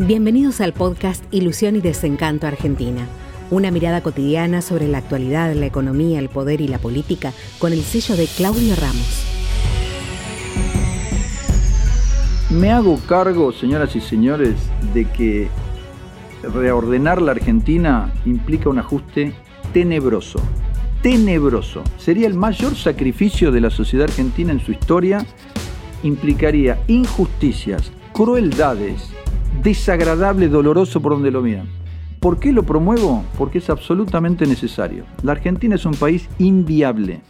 Bienvenidos al podcast Ilusión y Desencanto Argentina. Una mirada cotidiana sobre la actualidad, la economía, el poder y la política con el sello de Claudio Ramos. Me hago cargo, señoras y señores, de que reordenar la Argentina implica un ajuste tenebroso. Tenebroso. Sería el mayor sacrificio de la sociedad argentina en su historia. Implicaría injusticias, crueldades, desagradable, doloroso por donde lo miran. ¿Por qué lo promuevo? Porque es absolutamente necesario. La Argentina es un país inviable.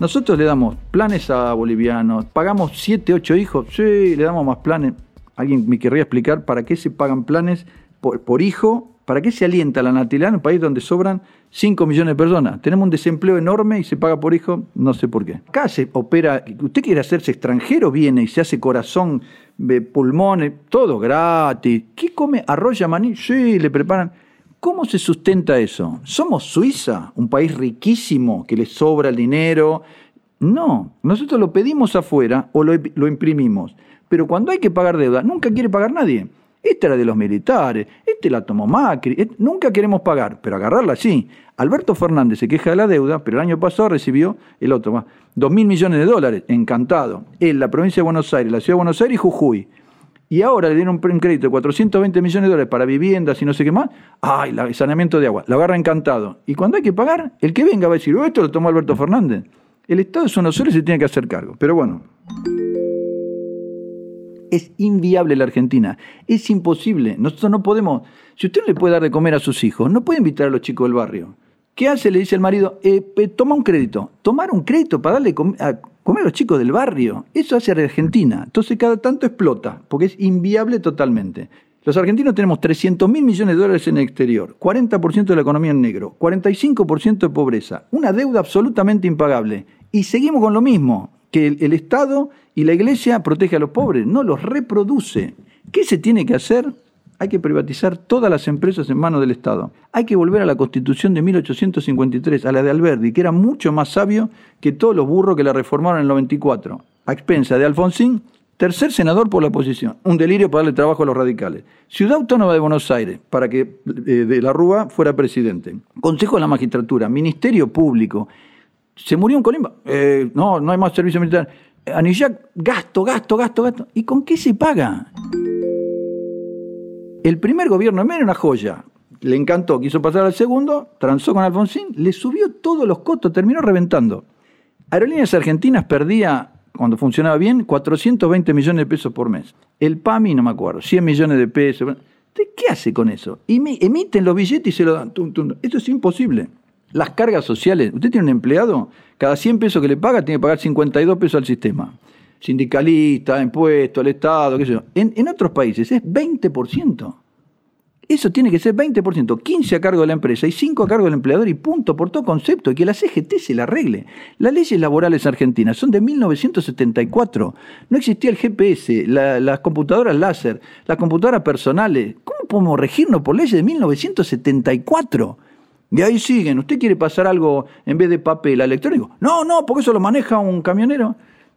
Nosotros le damos planes a bolivianos, pagamos 7, 8 hijos, sí, le damos más planes. ¿Alguien me querría explicar para qué se pagan planes por, por hijo? ¿Para qué se alienta la natalidad en un país donde sobran 5 millones de personas? Tenemos un desempleo enorme y se paga por hijo, no sé por qué. Acá se opera, usted quiere hacerse extranjero, viene y se hace corazón, pulmones, todo gratis. ¿Qué come? Arroz maní, sí, le preparan. ¿Cómo se sustenta eso? ¿Somos Suiza, un país riquísimo que le sobra el dinero? No, nosotros lo pedimos afuera o lo imprimimos. Pero cuando hay que pagar deuda, nunca quiere pagar nadie. Esta era de los militares, este la tomó Macri, nunca queremos pagar, pero agarrarla sí. Alberto Fernández se queja de la deuda, pero el año pasado recibió el otro más, dos mil millones de dólares, encantado. En la provincia de Buenos Aires, la ciudad de Buenos Aires y Jujuy. Y ahora le dieron un crédito de 420 millones de dólares para viviendas y no sé qué más. ¡Ay, el saneamiento de agua! La agarra encantado. Y cuando hay que pagar, el que venga va a decir, oh, esto lo tomó Alberto Fernández. El Estado de Buenos Aires se tiene que hacer cargo. Pero bueno. Es inviable la Argentina. Es imposible. Nosotros no podemos. Si usted no le puede dar de comer a sus hijos, no puede invitar a los chicos del barrio. ¿Qué hace? Le dice el marido, eh, toma un crédito. Tomar un crédito para darle a comer a los chicos del barrio. Eso hace Argentina. Entonces cada tanto explota, porque es inviable totalmente. Los argentinos tenemos 300 mil millones de dólares en el exterior, 40% de la economía en negro, 45% de pobreza, una deuda absolutamente impagable. Y seguimos con lo mismo que el, Estado y la Iglesia protege a los pobres, no los reproduce. ¿Qué se tiene que hacer? Hay que privatizar todas las empresas en manos del Estado. Hay que volver a la Constitución de 1853, a la de Alberti, que era mucho más sabio que todos los burros que la reformaron en el 94. A expensa de Alfonsín, tercer senador por la oposición. Un delirio para darle trabajo a los radicales. Ciudad Autónoma de Buenos Aires, para que eh, de la Rúa fuera presidente. Consejo de la Magistratura, Ministerio Público, se murió un Colimba. Eh, no, no hay más servicio militar. Anillac, gasto, gasto, gasto, gasto. ¿Y con qué se paga? El primer gobierno de Menem una joya. Le encantó, quiso pasar al segundo, transó con Alfonsín, le subió todos los costos, terminó reventando. Aerolíneas Argentinas perdía, cuando funcionaba bien, 420 millones de pesos por mes. El PAMI, no me acuerdo, 100 millones de pesos. ¿Qué hace con eso? Emiten los billetes y se lo dan. Esto es imposible. Las cargas sociales, usted tiene un empleado, cada 100 pesos que le paga tiene que pagar 52 pesos al sistema. Sindicalista, impuesto, al Estado, qué sé yo. En, otros países es 20%. Eso tiene que ser 20%, 15 a cargo de la empresa y 5 a cargo del empleador y punto por todo concepto, y que la CGT se la arregle. Las leyes laborales argentinas son de 1974. No existía el GPS, las computadoras láser, las computadoras personales. ¿Cómo podemos regirnos por leyes de 1974? Y ahí siguen. ¿Usted quiere pasar algo en vez de papel electrónico? No, no, porque eso lo maneja un camionero.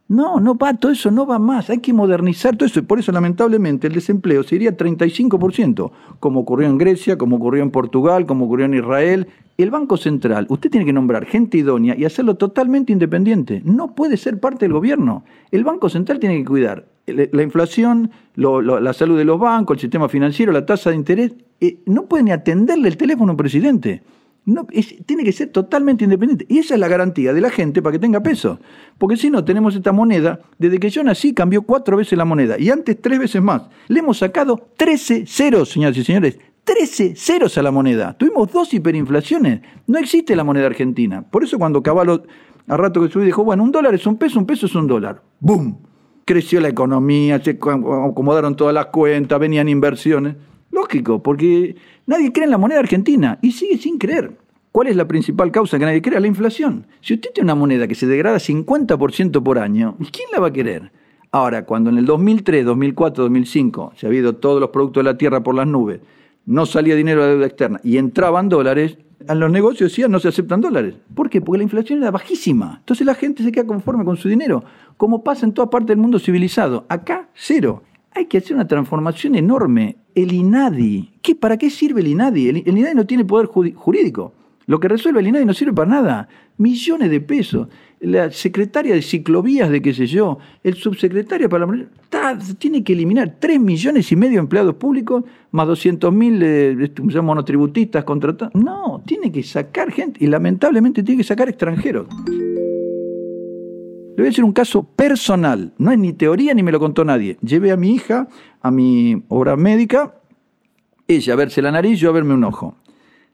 No, no va, todo eso no va más. Hay que modernizar todo eso. Y por eso, lamentablemente, el desempleo sería 35%, como ocurrió en Grecia, como ocurrió en Portugal, como ocurrió en Israel. El Banco Central, usted tiene que nombrar gente idónea y hacerlo totalmente independiente. No puede ser parte del gobierno. El Banco Central tiene que cuidar la inflación, la salud de los bancos, el sistema financiero, la tasa de interés. Eh, no puede ni atenderle el teléfono al presidente. No, tiene que ser totalmente independiente. Y esa es la garantía de la gente para que tenga peso. Porque si no, tenemos esta moneda, desde que yo nací cambió cuatro veces la moneda y antes tres veces más. Le hemos sacado 13 ceros, señoras y señores. 13 ceros a la moneda. Tuvimos dos hiperinflaciones. No existe la moneda argentina. Por eso cuando Caballo, a rato que subió, dijo, bueno, un dólar es un peso, un peso es un dólar. ¡Bum! Creció la economía, se acomodaron todas las cuentas, venían inversiones. Lógico, porque nadie cree en la moneda argentina y sigue sin creer. ¿Cuál es la principal causa que nadie cree? La inflación. Si usted tiene una moneda que se degrada 50% por año, ¿quién la va a querer? Ahora, cuando en el 2003, 2004, 2005 se ha habido todos los productos de la tierra por las nubes, no salía dinero de deuda externa y entraban dólares, a los negocios decían no se aceptan dólares. ¿Por qué? Porque la inflación era bajísima. Entonces la gente se queda conforme con su dinero, como pasa en toda parte del mundo civilizado. Acá, cero. Hay que hacer una transformación enorme El INADI. ¿Qué, ¿Para qué sirve el INADI? El, INADI no tiene poder jurídico. Lo que resuelve el INADI no sirve para nada. Millones de pesos la secretaria de ciclovías de qué sé yo, el subsecretario para la tiene que eliminar 3 millones y medio de empleados públicos más 200 mil eh, monotributistas contratados. No, tiene que sacar gente y lamentablemente tiene que sacar extranjeros. Le voy a decir un caso personal, no es ni teoría ni me lo contó nadie. Llevé a mi hija a mi obra médica, ella a verse la nariz, yo a verme un ojo.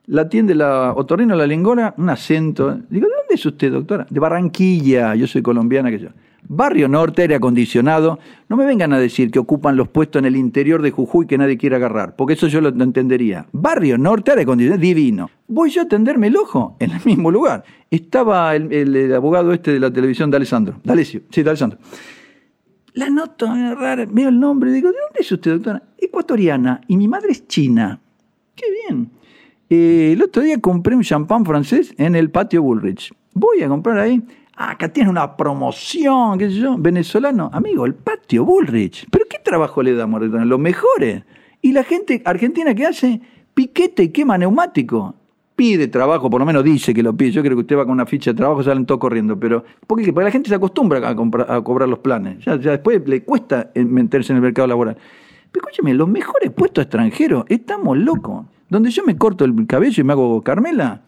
La atiende la otorrino, la lingona, un acento. Digo, ¿de dónde es usted, doctora? De Barranquilla, yo soy colombiana, que yo. Barrio Norte, aire acondicionado. No me vengan a decir que ocupan los puestos en el interior de Jujuy que nadie quiere agarrar, porque eso yo lo entendería. Barrio Norte, aire acondicionado, divino. Voy yo a atenderme el ojo en el mismo lugar. Estaba el, abogado este de la televisión de Alessandro. D'Alessio, sí, de. La noto rara, veo el nombre, digo, ¿de dónde es usted, doctora? Ecuatoriana, y mi madre es china. Qué bien. Eh, el otro día compré un champán francés en el patio Bullrich. Voy a comprar ahí. Ah, acá tiene una promoción, qué sé yo, venezolano. Amigo, el patio Bullrich. ¿Pero qué trabajo le damos? Los mejores. Y la gente argentina que hace piquete y quema neumático. Pide trabajo, por lo menos dice que lo pide. Yo creo que usted va con una ficha de trabajo, salen todo corriendo. Pero, ¿por qué? Porque la gente se acostumbra a, a cobrar los planes. Ya, después le cuesta meterse en el mercado laboral. Pero escúcheme, los mejores puestos extranjeros, estamos locos. Donde yo me corto el cabello y me hago Carmela,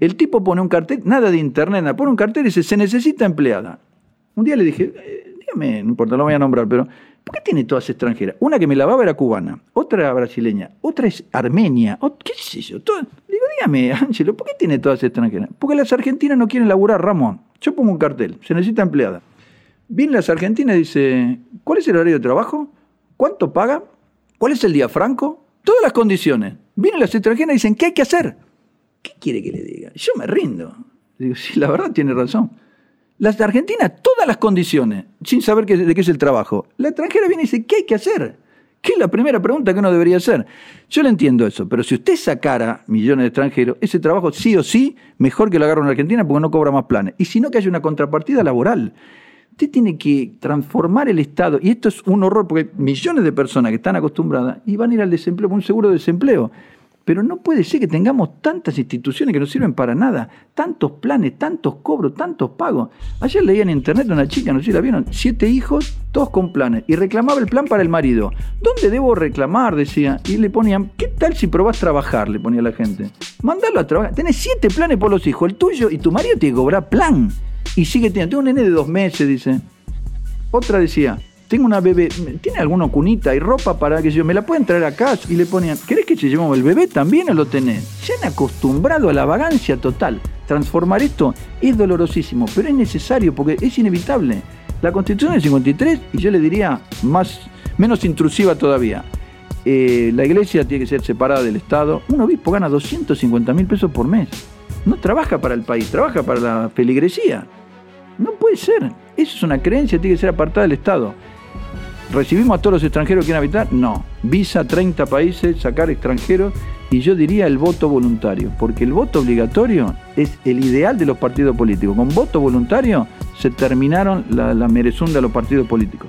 el tipo pone un cartel, nada de internet, nada, pone un cartel y dice, se necesita empleada. Un día le dije, eh, dígame, no importa, no voy a nombrar, pero ¿por qué tiene todas extranjeras? Una que me lavaba era cubana, otra brasileña, otra es armenia, ¿qué sé yo? digo, dígame, Ángelo, ¿por qué tiene todas extranjeras? Porque las argentinas no quieren laburar, Ramón. Yo pongo un cartel, se necesita empleada. Vienen las argentinas y dice, ¿cuál es el horario de trabajo? ¿Cuánto paga? ¿Cuál es el día franco? Todas las condiciones. Vienen las extranjeras y dicen, ¿qué hay que hacer? ¿Qué quiere que le diga? Yo me rindo. Digo, sí, la verdad tiene razón. De Argentina, todas las condiciones, sin saber de qué es el trabajo. La extranjera viene y dice, ¿qué hay que hacer? ¿Qué es la primera pregunta que uno debería hacer? Yo le entiendo eso, pero si usted sacara millones de extranjeros, ese trabajo sí o sí, mejor que lo agarre en Argentina porque no cobra más planes. Y si no, que haya una contrapartida laboral. Usted tiene que transformar el Estado, y esto es un horror porque millones de personas que están acostumbradas y van a ir al desempleo, un seguro de desempleo. Pero no puede ser que tengamos tantas instituciones que no sirven para nada, tantos planes, tantos cobros, tantos pagos. Ayer leía en internet una chica, no sé si la vieron, siete hijos, todos con planes, y reclamaba el plan para el marido. ¿Dónde debo reclamar? Decía. Y le ponían, ¿qué tal si probás trabajar? Le ponía la gente. Mandalo a trabajar. Tenés siete planes por los hijos, el tuyo y tu marido te cobra plan. Y sigue teniendo. Tengo un nene de dos meses, dice. Otra decía, tengo una bebé, ¿tiene alguna cunita y ropa para que yo me la pueden traer acá? Y le ponían, ¿querés que te llevemos el bebé también o lo tenés? Se han acostumbrado a la vagancia total. Transformar esto es dolorosísimo, pero es necesario porque es inevitable. La constitución del 53, y yo le diría más, menos intrusiva todavía. Eh, la iglesia tiene que ser separada del Estado. Un obispo gana 250 mil pesos por mes. No trabaja para el país, trabaja para la feligresía. No puede ser. Eso es una creencia, tiene que ser apartada del Estado. ¿Recibimos a todos los extranjeros que quieren habitar? No. Visa 30 países, sacar extranjeros y yo diría el voto voluntario, porque el voto obligatorio es el ideal de los partidos políticos. Con voto voluntario se terminaron la, la merezunda de los partidos políticos.